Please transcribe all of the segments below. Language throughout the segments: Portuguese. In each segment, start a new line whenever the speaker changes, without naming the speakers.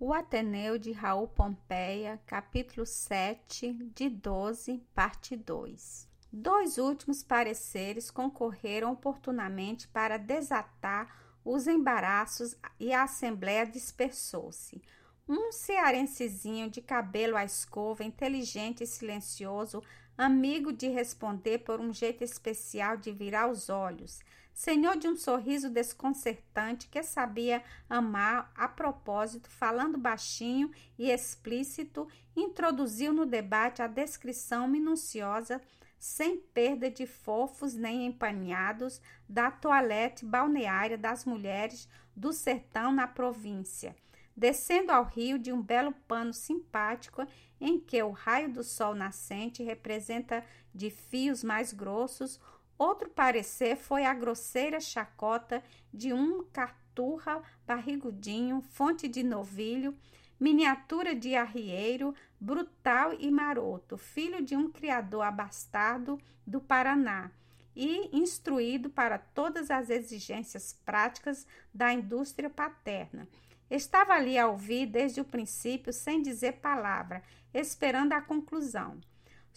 O Ateneu de Raul Pompeia, capítulo 7, de 12, parte 2. Dois últimos pareceres concorreram oportunamente para desatar os embaraços e a Assembleia dispersou-se. Um cearensezinho de cabelo à escova, inteligente e silencioso, amigo de responder por um jeito especial de virar os olhos, senhor de um sorriso desconcertante que sabia amar a propósito, falando baixinho e explícito, introduziu no debate a descrição minuciosa, sem perda de fofos nem empanhados, da toilette balneária das mulheres do sertão na província descendo ao rio de um belo pano simpático em que o raio do sol nascente representa de fios mais grossos. Outro parecer foi a grosseira chacota de um carturra barrigudinho, fonte de novilho, miniatura de arrieiro, brutal e maroto, filho de um criador abastado do Paraná e instruído para todas as exigências práticas da indústria paterna Estava ali a ouvir desde o princípio, sem dizer palavra, esperando a conclusão.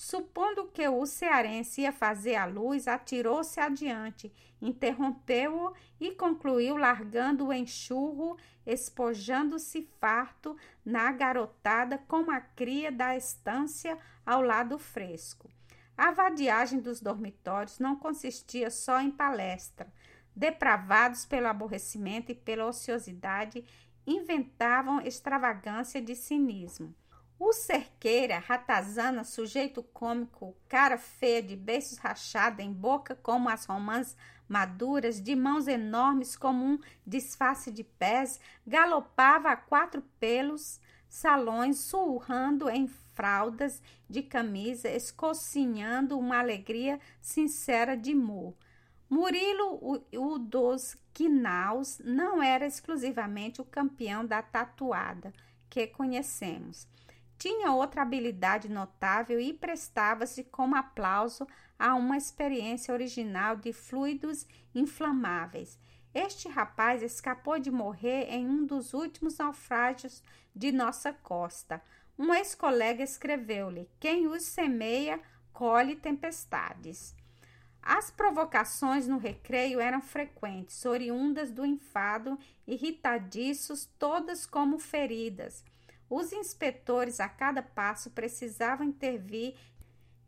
Supondo que o cearense ia fazer a luz, atirou-se adiante, interrompeu-o e concluiu largando o enxurro, espojando-se farto na garotada como a cria da estância ao lado fresco. A vadiagem dos dormitórios não consistia só em palestra. Depravados pelo aborrecimento e pela ociosidade, inventavam extravagância de cinismo. O cerqueira, ratazana, sujeito cômico, cara feia de beiços rachada em boca como as romãs maduras, de mãos enormes como um disfarce de pés, galopava a quatro pelos salões, surrando em fraldas de camisa, escocinhando uma alegria sincera de mu. Murilo, o, o dos Quinaus, não era exclusivamente o campeão da tatuada que conhecemos. Tinha outra habilidade notável e prestava-se como aplauso a uma experiência original de fluidos inflamáveis. Este rapaz escapou de morrer em um dos últimos naufrágios de nossa costa. Um ex-colega escreveu-lhe: Quem os semeia, colhe tempestades. As provocações no recreio eram frequentes, oriundas do enfado, irritadiços, todas como feridas. Os inspetores a cada passo precisavam intervir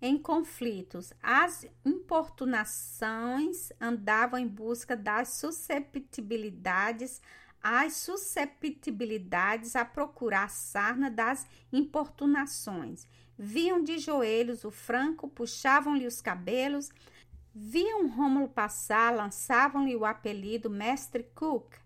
em conflitos. As importunações andavam em busca das susceptibilidades, as susceptibilidades a procurar a sarna das importunações. Viam de joelhos o franco, puxavam-lhe os cabelos, Viam Rômulo passar, lançavam-lhe o apelido Mestre Cook.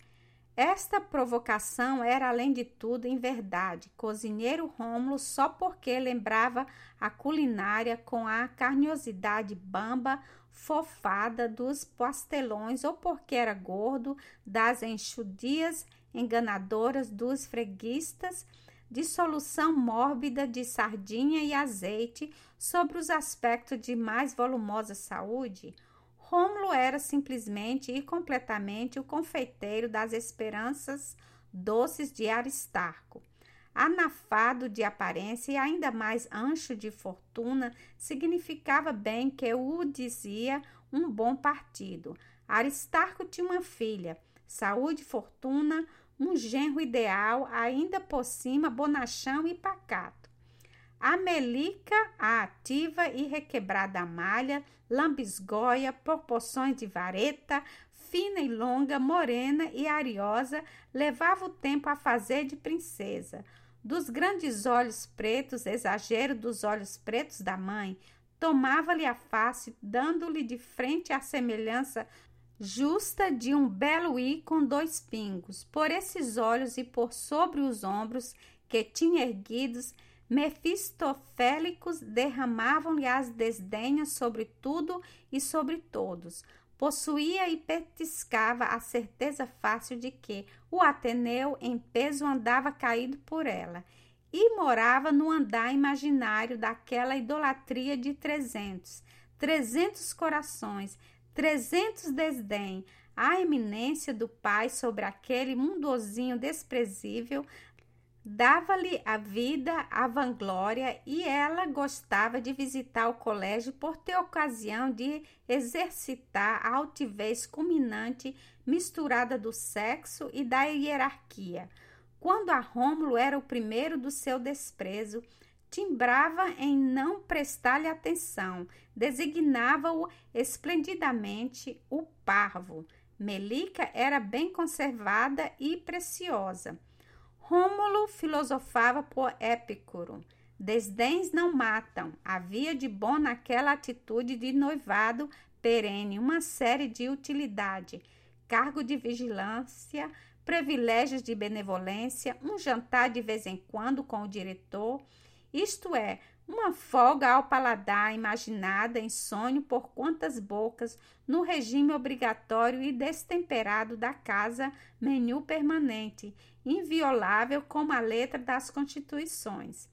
Esta provocação era, além de tudo, em verdade, cozinheiro Rômulo só porque lembrava a culinária com a carniosidade bamba, fofada dos pastelões ou porque era gordo das enxudias enganadoras dos freguistas dissolução mórbida de sardinha e azeite sobre os aspectos de mais volumosa saúde, Rômulo era simplesmente e completamente o confeiteiro das esperanças doces de Aristarco. Anafado de aparência e ainda mais ancho de fortuna, significava bem que o dizia um bom partido. Aristarco tinha uma filha, saúde fortuna, um genro ideal, ainda por cima bonachão e pacato. A Melica, a ativa e requebrada malha, lambisgoia, proporções de vareta, fina e longa, morena e ariosa, levava o tempo a fazer de princesa. Dos grandes olhos pretos, exagero dos olhos pretos da mãe, tomava-lhe a face, dando-lhe de frente a semelhança justa de um belo i com dois pingos. Por esses olhos e por sobre os ombros que tinha erguidos, mefistofélicos derramavam-lhe as desdenhas sobre tudo e sobre todos. Possuía e petiscava a certeza fácil de que o Ateneu em peso andava caído por ela e morava no andar imaginário daquela idolatria de trezentos, trezentos corações, trezentos desdém, a eminência do pai sobre aquele mundozinho desprezível, dava-lhe a vida a vanglória e ela gostava de visitar o colégio por ter ocasião de exercitar a altivez culminante misturada do sexo e da hierarquia. Quando a Rômulo era o primeiro do seu desprezo, timbrava em não prestar-lhe atenção, designava-o esplendidamente o parvo. Melica era bem conservada e preciosa. Rômulo filosofava por Épicuro. Desdéns não matam. Havia de bom naquela atitude de noivado perene uma série de utilidade, cargo de vigilância, privilégios de benevolência, um jantar de vez em quando com o diretor, isto é, uma folga ao paladar imaginada em sonho por quantas bocas no regime obrigatório e destemperado da casa menu permanente, inviolável como a letra das constituições.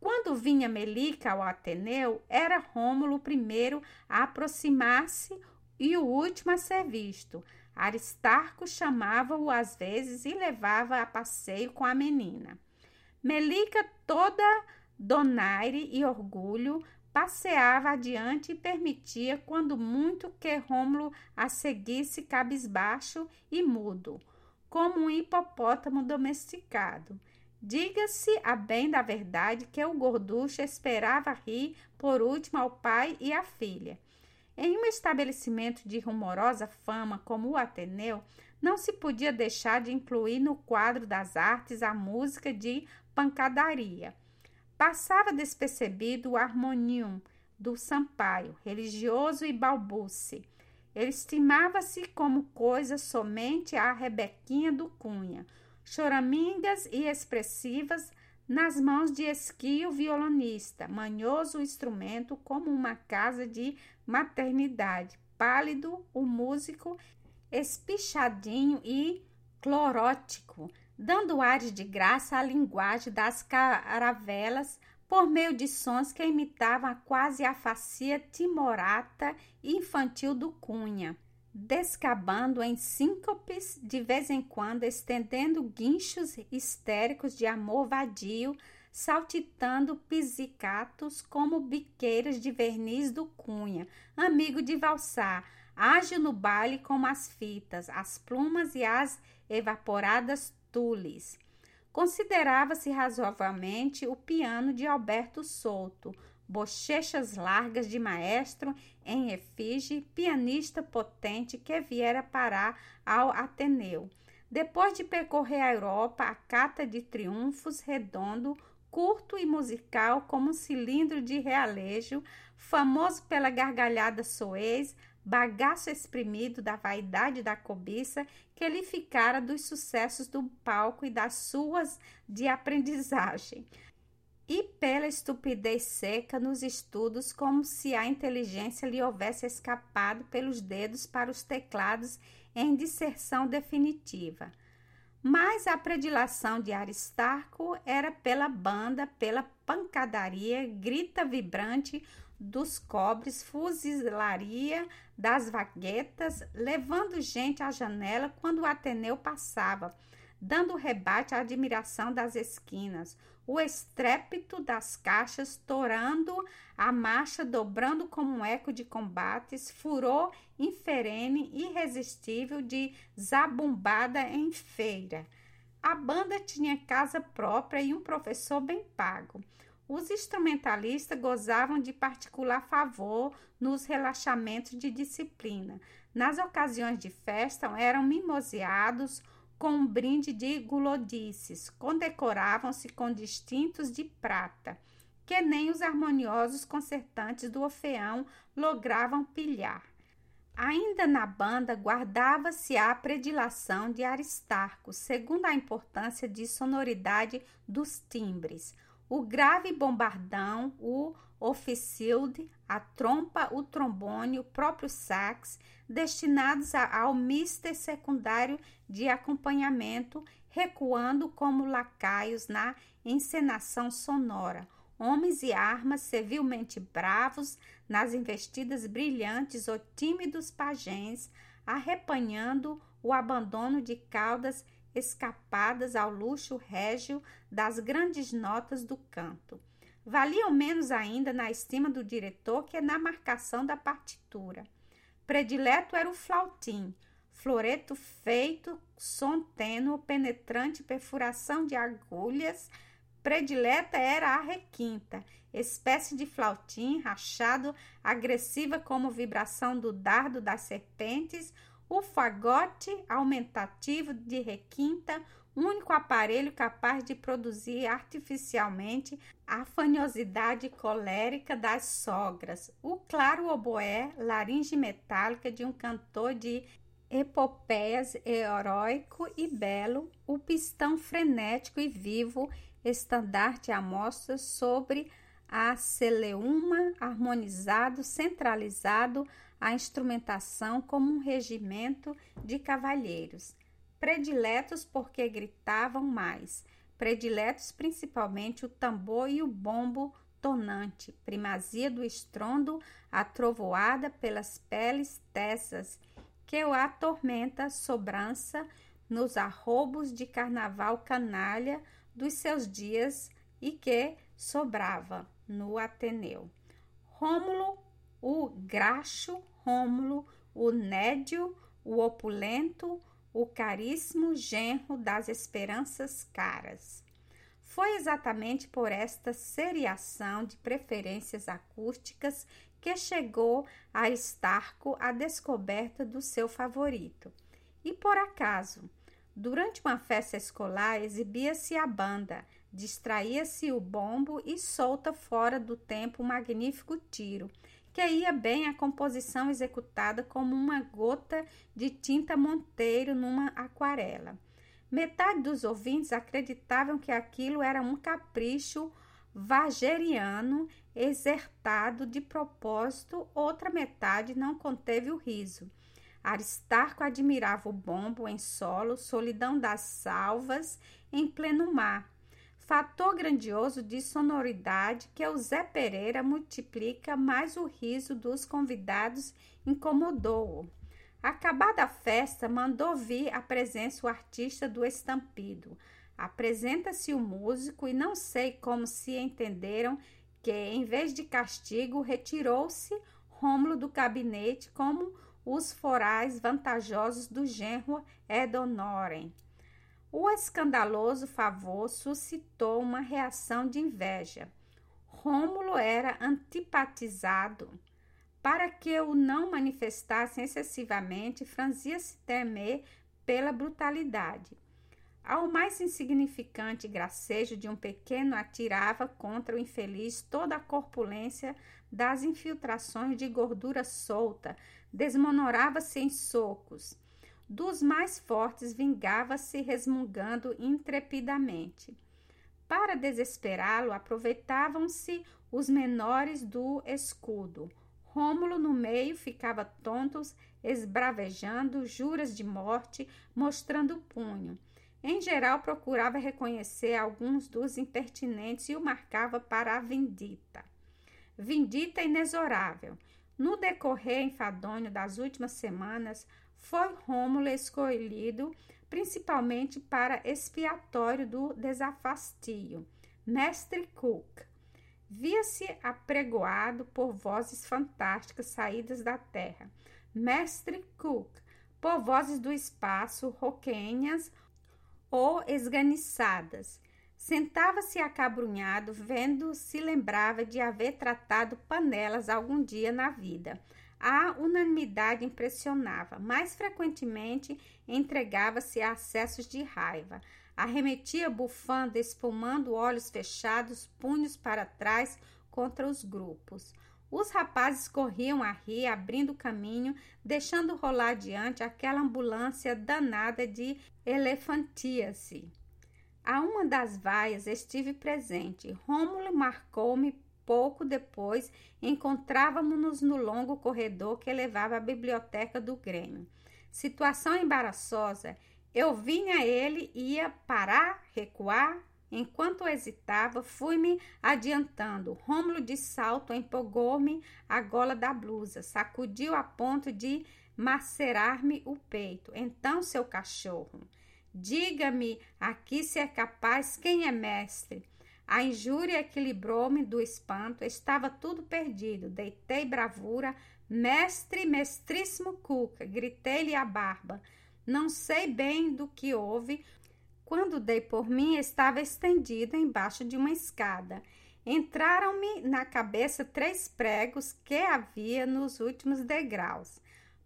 Quando vinha Melica ao Ateneu, era Rômulo o primeiro a aproximar-se e o último a ser visto. Aristarco chamava-o às vezes e levava a passeio com a menina. Melica, toda donaire e orgulho, passeava adiante e permitia, quando muito, que Rômulo a seguisse cabisbaixo e mudo, como um hipopótamo domesticado. Diga-se a bem da verdade que o gorducho esperava rir por último ao pai e à filha. Em um estabelecimento de rumorosa fama como o Ateneu, não se podia deixar de incluir no quadro das artes a música de pancadaria. Passava despercebido o harmonium do Sampaio, religioso e balbuce. Ele estimava-se como coisa somente a Rebequinha do Cunha, choramingas e expressivas nas mãos de esquio violonista, manhoso instrumento como uma casa de maternidade, pálido o músico, espichadinho e clorótico, dando ares de graça à linguagem das caravelas por meio de sons que imitavam quase a facia timorata infantil do Cunha descabando em síncopes, de vez em quando estendendo guinchos histéricos de amor vadio, saltitando pisicatos como biqueiras de verniz do Cunha, amigo de valsar, ágil no baile como as fitas, as plumas e as evaporadas tules. Considerava-se razoavelmente o piano de Alberto Souto, bochechas largas de maestro em efígie, pianista potente que viera parar ao Ateneu. Depois de percorrer a Europa, a cata de triunfos redondo, curto e musical como um cilindro de realejo, famoso pela gargalhada soez, bagaço exprimido da vaidade e da cobiça que lhe ficara dos sucessos do palco e das suas de aprendizagem e pela estupidez seca nos estudos, como se a inteligência lhe houvesse escapado pelos dedos para os teclados em disserção definitiva. Mas a predilação de Aristarco era pela banda, pela pancadaria, grita vibrante dos cobres, fuzilaria das vaguetas, levando gente à janela quando o Ateneu passava, dando rebate à admiração das esquinas, o estrépito das caixas torando a marcha, dobrando como um eco de combates, furor inferene irresistível de zabumbada em feira. A banda tinha casa própria e um professor bem pago. Os instrumentalistas gozavam de particular favor nos relaxamentos de disciplina. Nas ocasiões de festa eram mimoseados com um brinde de gulodices, condecoravam-se com distintos de prata, que nem os harmoniosos concertantes do Orfeão logravam pilhar. Ainda na banda guardava-se a predilação de Aristarco, segundo a importância de sonoridade dos timbres. O grave bombardão, o oficilde, a trompa, o trombone, o próprio sax, destinados ao mister secundário de acompanhamento, recuando como lacaios na encenação sonora. Homens e armas civilmente bravos nas investidas brilhantes ou tímidos pajens, arrepanhando o abandono de caudas escapadas ao luxo régio das grandes notas do canto. Valiam menos ainda na estima do diretor que na marcação da partitura. Predileto era o flautim, floreto feito, som tênue, penetrante, perfuração de agulhas. Predileta era a requinta, espécie de flautim rachado, agressiva como vibração do dardo das serpentes, o fagote aumentativo de requinta, único aparelho capaz de produzir artificialmente a fanhosidade colérica das sogras, o claro oboé, laringe metálica de um cantor de epopeias heróico e belo, o pistão frenético e vivo, estandarte à mostra sobre a celeuma harmonizado, centralizado, a instrumentação como um regimento de cavalheiros, prediletos porque gritavam mais, prediletos principalmente o tambor e o bombo tonante, primazia do estrondo, atrovoada pelas peles tessas, que o atormenta sobrança nos arrobos de carnaval canalha dos seus dias e que sobrava no Ateneu. Rômulo, o graxo, Rômulo, o nédio, o opulento, o caríssimo genro das esperanças caras. Foi exatamente por esta seriação de preferências acústicas que chegou a a descoberta do seu favorito. E por acaso, durante uma festa escolar, exibia-se a banda, distraía-se o bombo e solta fora do tempo um magnífico tiro, que ia bem a composição executada como uma gota de tinta monteiro numa aquarela. Metade dos ouvintes acreditavam que aquilo era um capricho wageriano exertado de propósito, outra metade não conteve o riso. Aristarco admirava o bombo em solo, solidão das salvas em pleno mar, fator grandioso de sonoridade que o Zé Pereira multiplica, mais o riso dos convidados incomodou-o. Acabada a festa, mandou vir à presença o artista do estampido. Apresenta-se o músico e não sei como se entenderam que, em vez de castigo, retirou-se Rômulo do gabinete como os forais vantajosos do genro Edonoren. O escandaloso favor suscitou uma reação de inveja. Rômulo era antipatizado. Para que o não manifestassem excessivamente, franzia-se temer pela brutalidade. Ao mais insignificante gracejo de um pequeno atirava contra o infeliz toda a corpulência das infiltrações de gordura solta, desmonorava-se em socos dos mais fortes vingava-se resmungando intrepidamente. Para desesperá-lo, aproveitavam-se os menores do escudo. Rômulo no meio ficava tontos, esbravejando juras de morte, mostrando o punho. Em geral, procurava reconhecer alguns dos impertinentes e o marcava para a vindita. Vindita inexorável. No decorrer enfadonho das últimas semanas, foi Rômulo escolhido principalmente para expiatório do desafastio. Mestre Cook via-se apregoado por vozes fantásticas saídas da terra. Mestre Cook, por vozes do espaço, roquenhas ou esganiçadas. Sentava-se acabrunhado, vendo se lembrava de haver tratado panelas algum dia na vida. A unanimidade impressionava. Mais frequentemente entregava-se a acessos de raiva. Arremetia bufando, espumando olhos fechados, punhos para trás contra os grupos. Os rapazes corriam a rir, abrindo caminho, deixando rolar adiante aquela ambulância danada de elefantíase. A uma das vaias estive presente. Rômulo marcou-me Pouco depois, encontrávamos-nos no longo corredor que levava à biblioteca do Grêmio. Situação embaraçosa. Eu vinha ele, ia parar, recuar. Enquanto hesitava, fui-me adiantando. Rômulo de salto empolgou-me a gola da blusa, sacudiu a ponto de macerar-me o peito. Então, seu cachorro. Diga-me aqui se é capaz quem é mestre. A injúria equilibrou-me do espanto, estava tudo perdido. Deitei bravura, mestre, mestríssimo Cuca, gritei-lhe a barba. Não sei bem do que houve. Quando dei por mim, estava estendida embaixo de uma escada. Entraram-me na cabeça três pregos que havia nos últimos degraus.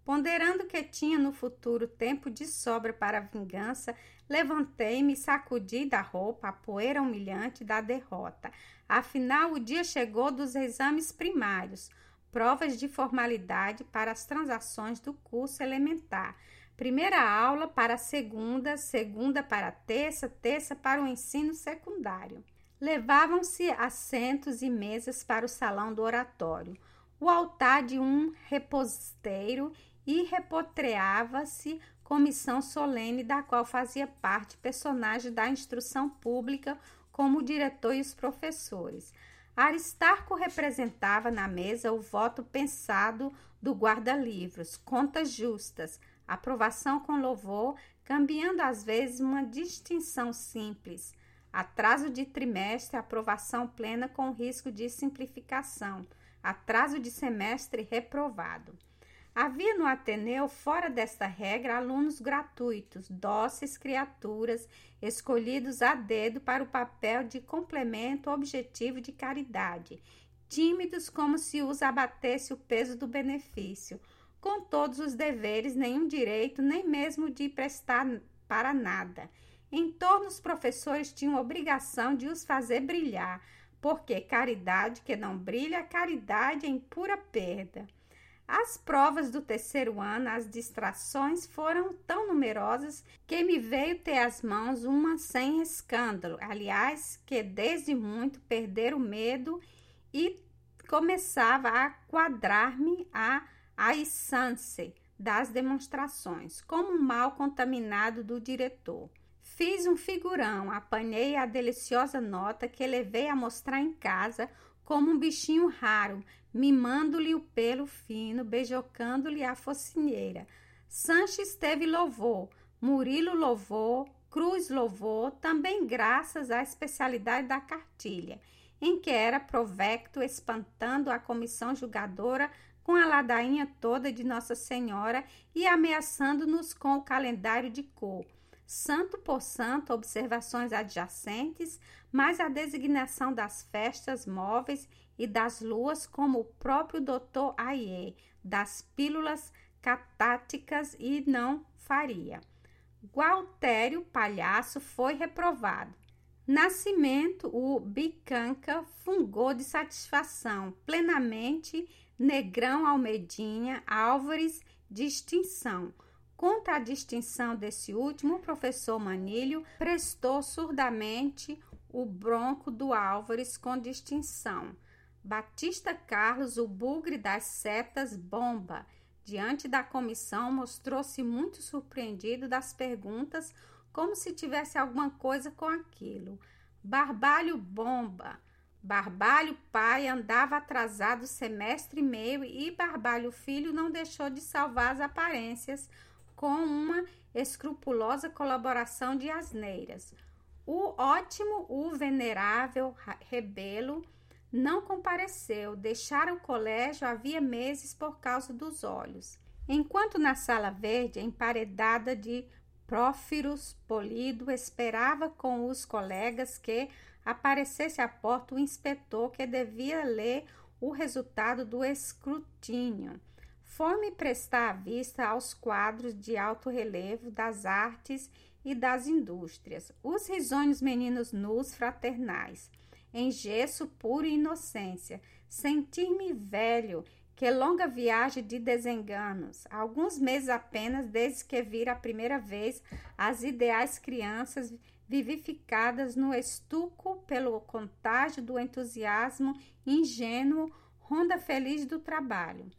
Ponderando que tinha no futuro tempo de sobra para a vingança, levantei-me sacudi da roupa a poeira humilhante da derrota. Afinal, o dia chegou dos exames primários, provas de formalidade para as transações do curso elementar. Primeira aula para segunda, segunda para terça, terça para o ensino secundário. Levavam-se assentos e mesas para o salão do oratório. O altar de um reposteiro e repotreava-se comissão solene da qual fazia parte personagem da instrução pública como o diretor e os professores. Aristarco representava na mesa o voto pensado do guarda-livros, contas justas, aprovação com louvor, cambiando às vezes uma distinção simples, atraso de trimestre, aprovação plena com risco de simplificação, atraso de semestre reprovado. Havia no Ateneu, fora desta regra, alunos gratuitos, dóceis criaturas, escolhidos a dedo para o papel de complemento objetivo de caridade, tímidos como se os abatesse o peso do benefício, com todos os deveres, nenhum direito, nem mesmo de prestar para nada. Em torno, os professores tinham obrigação de os fazer brilhar, porque caridade que não brilha, caridade em pura perda. As provas do terceiro ano, as distrações foram tão numerosas que me veio ter as mãos uma sem escândalo. Aliás, que desde muito perder o medo e começava a quadrar-me a aissance das demonstrações, como um mal contaminado do diretor. Fiz um figurão, apanhei a deliciosa nota que levei a mostrar em casa como um bichinho raro, mimando-lhe o pelo fino, beijocando-lhe a focinheira. Sanches teve louvor, Murilo louvou, Cruz louvou, também graças à especialidade da cartilha, em que era provecto espantando a comissão julgadora com a ladainha toda de Nossa Senhora e ameaçando-nos com o calendário de cor. Santo por santo, observações adjacentes, mais a designação das festas móveis e das luas, como o próprio doutor Aie, das pílulas catáticas e não faria. Gualtério Palhaço foi reprovado. Nascimento, o Bicanca fungou de satisfação, plenamente Negrão Almedinha, Álvares, distinção. Contra a distinção desse último, o professor Manilho prestou surdamente o bronco do Álvares com distinção. Batista Carlos, o bugre das setas bomba, diante da comissão, mostrou-se muito surpreendido das perguntas, como se tivesse alguma coisa com aquilo. Barbalho bomba. Barbalho pai andava atrasado semestre e meio e Barbalho filho não deixou de salvar as aparências com uma escrupulosa colaboração de asneiras. O ótimo, o venerável Rebelo não compareceu, deixara o colégio havia meses por causa dos olhos. Enquanto na sala verde, emparedada de prófiros polido, esperava com os colegas que aparecesse à porta o inspetor que devia ler o resultado do escrutínio. Foi-me prestar a vista aos quadros de alto relevo das artes e das indústrias, os risonhos meninos nus fraternais, em gesso puro e inocência, sentir-me velho, que longa viagem de desenganos, alguns meses apenas desde que vira a primeira vez as ideais crianças vivificadas no estuco pelo contágio do entusiasmo ingênuo, ronda feliz do trabalho.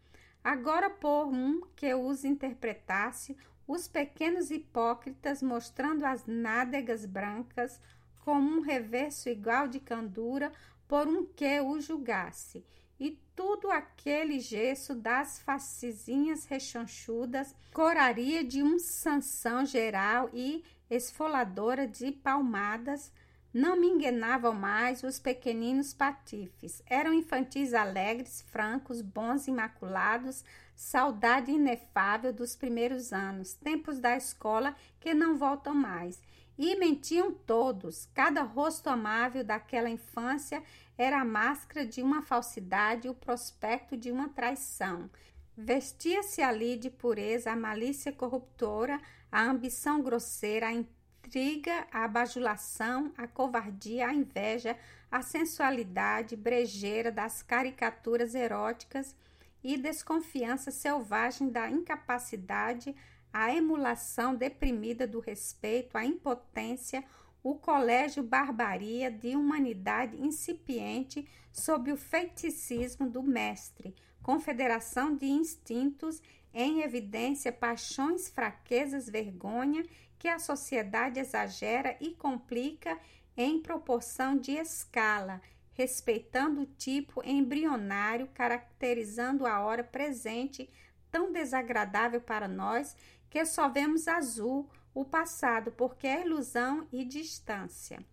Agora por um que os interpretasse, os pequenos hipócritas mostrando as nádegas brancas, como um reverso igual de candura por um que o julgasse, e tudo aquele gesso das facezinhas rechonchudas coraria de um sanção geral e esfoladora de palmadas, não me enganavam mais os pequeninos patifes. Eram infantis alegres, francos, bons, imaculados, saudade inefável dos primeiros anos, tempos da escola que não voltam mais. E mentiam todos. Cada rosto amável daquela infância era a máscara de uma falsidade, o prospecto de uma traição. Vestia-se ali de pureza a malícia corruptora, a ambição grosseira, a intriga, a bajulação, a covardia, a inveja, a sensualidade brejeira das caricaturas eróticas e desconfiança selvagem da incapacidade, a emulação deprimida do respeito, a impotência, o colégio barbaria de humanidade incipiente sob o feiticismo do mestre, confederação de instintos em evidência, paixões, fraquezas, vergonha que a sociedade exagera e complica em proporção de escala, respeitando o tipo embrionário, caracterizando a hora presente, tão desagradável para nós que só vemos azul o passado, porque é ilusão e distância.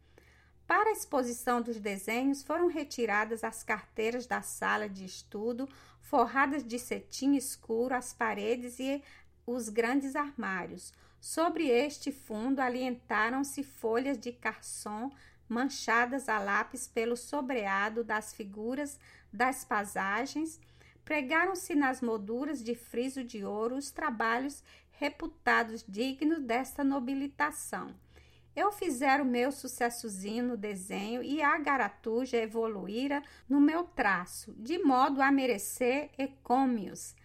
Para a exposição dos desenhos, foram retiradas as carteiras da sala de estudo, forradas de cetim escuro, as paredes e os grandes armários. Sobre este fundo alientaram-se folhas de carson manchadas a lápis pelo sobreado das figuras das pasagens. Pregaram-se nas molduras de friso de ouro os trabalhos reputados dignos desta nobilitação. Eu fizera o meu sucessozinho no desenho e a garatuja evoluíra no meu traço, de modo a merecer ecômios.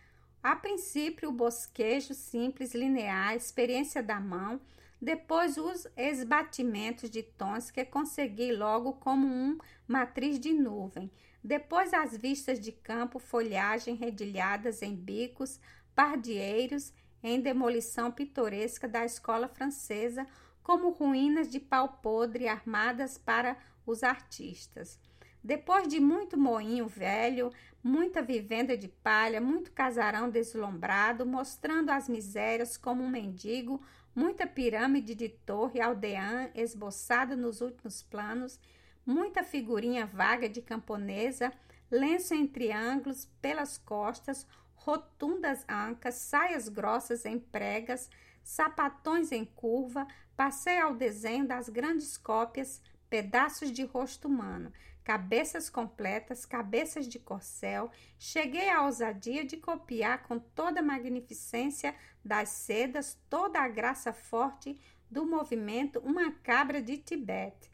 A princípio, o bosquejo simples, linear, experiência da mão, depois os esbatimentos de tons que consegui logo como um matriz de nuvem, depois as vistas de campo, folhagem redilhadas em bicos, pardieiros em demolição pitoresca da escola francesa, como ruínas de pau podre armadas para os artistas. Depois de muito moinho velho, muita vivenda de palha, muito casarão deslumbrado, mostrando as misérias como um mendigo, muita pirâmide de torre aldeã esboçada nos últimos planos, muita figurinha vaga de camponesa, lenço em triângulos pelas costas, rotundas ancas, saias grossas em pregas, sapatões em curva, passei ao desenho das grandes cópias, pedaços de rosto humano, cabeças completas, cabeças de corcel, cheguei à ousadia de copiar com toda a magnificência das sedas, toda a graça forte do movimento, uma cabra de Tibete.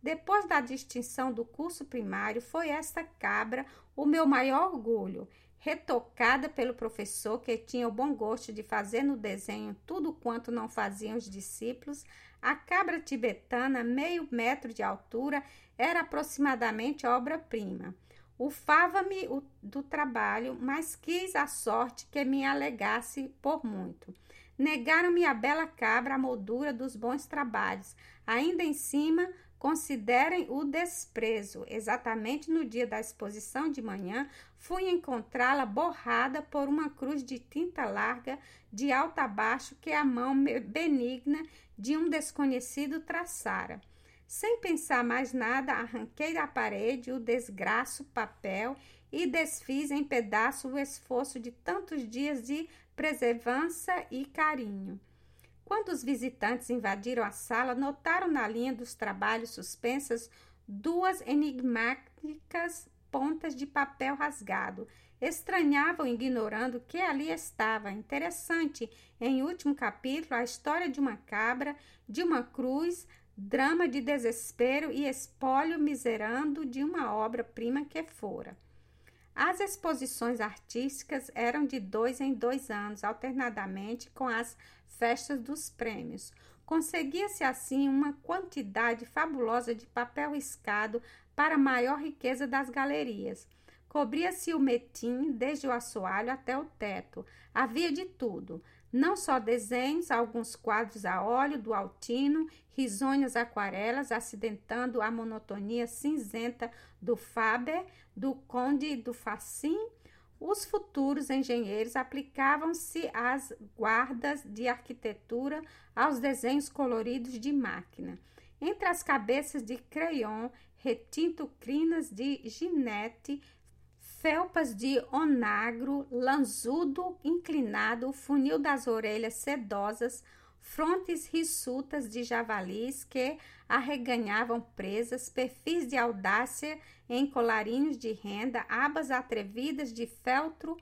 Depois da distinção do curso primário, foi esta cabra o meu maior orgulho retocada pelo professor que tinha o bom gosto de fazer no desenho tudo quanto não faziam os discípulos, a cabra tibetana, meio metro de altura, era aproximadamente obra-prima. Ufava-me do trabalho, mas quis a sorte que me alegasse por muito. Negaram-me a bela cabra a moldura dos bons trabalhos. Ainda em cima, Considerem o desprezo. Exatamente no dia da exposição de manhã, fui encontrá-la borrada por uma cruz de tinta larga, de alto a baixo, que a mão benigna de um desconhecido traçara. Sem pensar mais nada, arranquei da parede o desgraço papel e desfiz em pedaço o esforço de tantos dias de preservança e carinho. Quando os visitantes invadiram a sala, notaram na linha dos trabalhos suspensas duas enigmáticas pontas de papel rasgado. Estranhavam, ignorando que ali estava. Interessante, em último capítulo, a história de uma cabra, de uma cruz, drama de desespero e espólio miserando de uma obra-prima que fora. As exposições artísticas eram de dois em dois anos, alternadamente com as festas dos prêmios. Conseguia-se assim uma quantidade fabulosa de papel riscado para maior riqueza das galerias. Cobria-se o metim desde o assoalho até o teto. Havia de tudo não só desenhos, alguns quadros a óleo do Altino, risonhas aquarelas acidentando a monotonia cinzenta do Faber, do Conde do Facim, Os futuros engenheiros aplicavam-se às guardas de arquitetura, aos desenhos coloridos de máquina. Entre as cabeças de crayon, retinto crinas de ginete, felpas de onagro, lanzudo inclinado, funil das orelhas sedosas, frontes rissutas de javalis que arreganhavam presas, perfis de audácia em colarinhos de renda, abas atrevidas de feltro,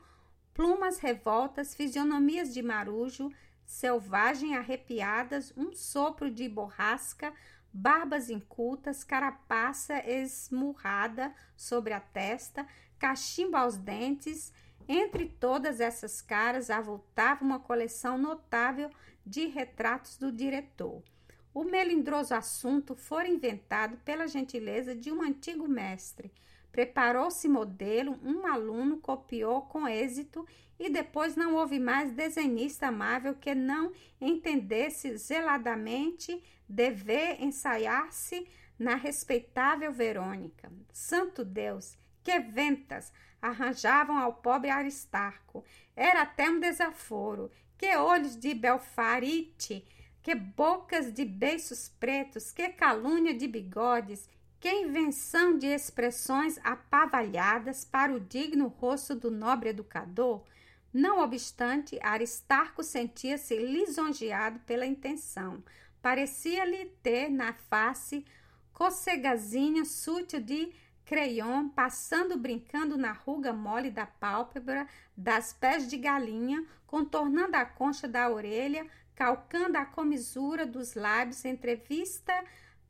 plumas revoltas, fisionomias de marujo, selvagem arrepiadas, um sopro de borrasca, barbas incultas, carapaça esmurrada sobre a testa, cachimbo aos dentes. Entre todas essas caras avultava uma coleção notável de retratos do diretor. O melindroso assunto fora inventado pela gentileza de um antigo mestre. Preparou-se modelo, um aluno copiou com êxito e depois não houve mais desenhista amável que não entendesse zeladamente dever ensaiar-se na respeitável Verônica. Santo Deus, que ventas arranjavam ao pobre Aristarco! Era até um desaforo. Que olhos de belfarite, que bocas de beiços pretos, que calúnia de bigodes, que invenção de expressões apavalhadas para o digno rosto do nobre educador! Não obstante, Aristarco sentia-se lisonjeado pela intenção. Parecia-lhe ter na face cocegazinha sútil de crayon, passando brincando na ruga mole da pálpebra, das pés de galinha, contornando a concha da orelha, calcando a comisura dos lábios, entrevista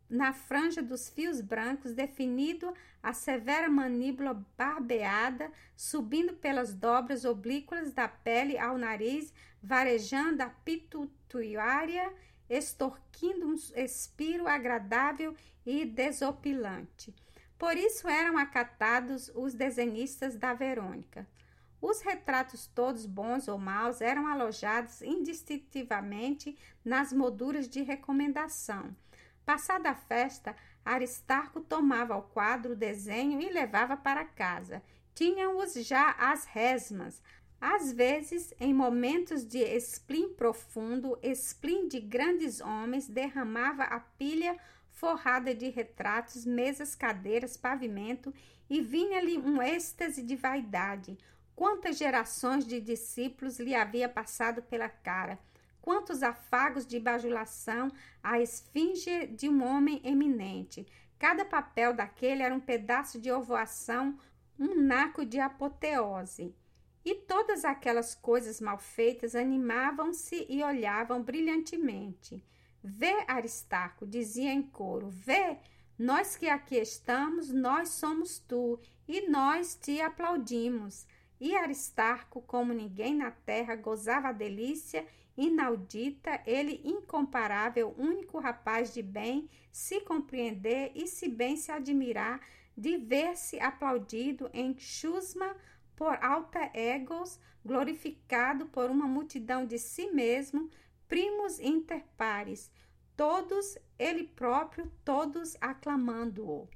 na franja dos fios brancos, definido a severa maníbula barbeada, subindo pelas dobras oblíquas da pele ao nariz, varejando a pituitária, extorquindo um espiro agradável e desopilante. Por isso eram acatados os desenhistas da Verônica. Os retratos, todos bons ou maus, eram alojados indistintivamente nas molduras de recomendação. Passada a festa, Aristarco tomava o quadro, o desenho e levava para casa. Tinham-os já as resmas. Às vezes, em momentos de esplim profundo, esplim de grandes homens, derramava a pilha forrada de retratos, mesas, cadeiras, pavimento, e vinha-lhe um êxtase de vaidade. Quantas gerações de discípulos lhe havia passado pela cara, quantos afagos de bajulação à esfinge de um homem eminente. Cada papel daquele era um pedaço de ovoação, um naco de apoteose. E todas aquelas coisas mal feitas animavam-se e olhavam brilhantemente. Vê, Aristarco, dizia em coro, vê, nós que aqui estamos, nós somos tu, e nós te aplaudimos. E Aristarco, como ninguém na terra, gozava a delícia inaudita, ele incomparável, único rapaz de bem, se compreender e se bem se admirar de ver-se aplaudido em chusma por alta egos, glorificado por uma multidão de si mesmo, primos inter pares, todos ele próprio, todos aclamando-o.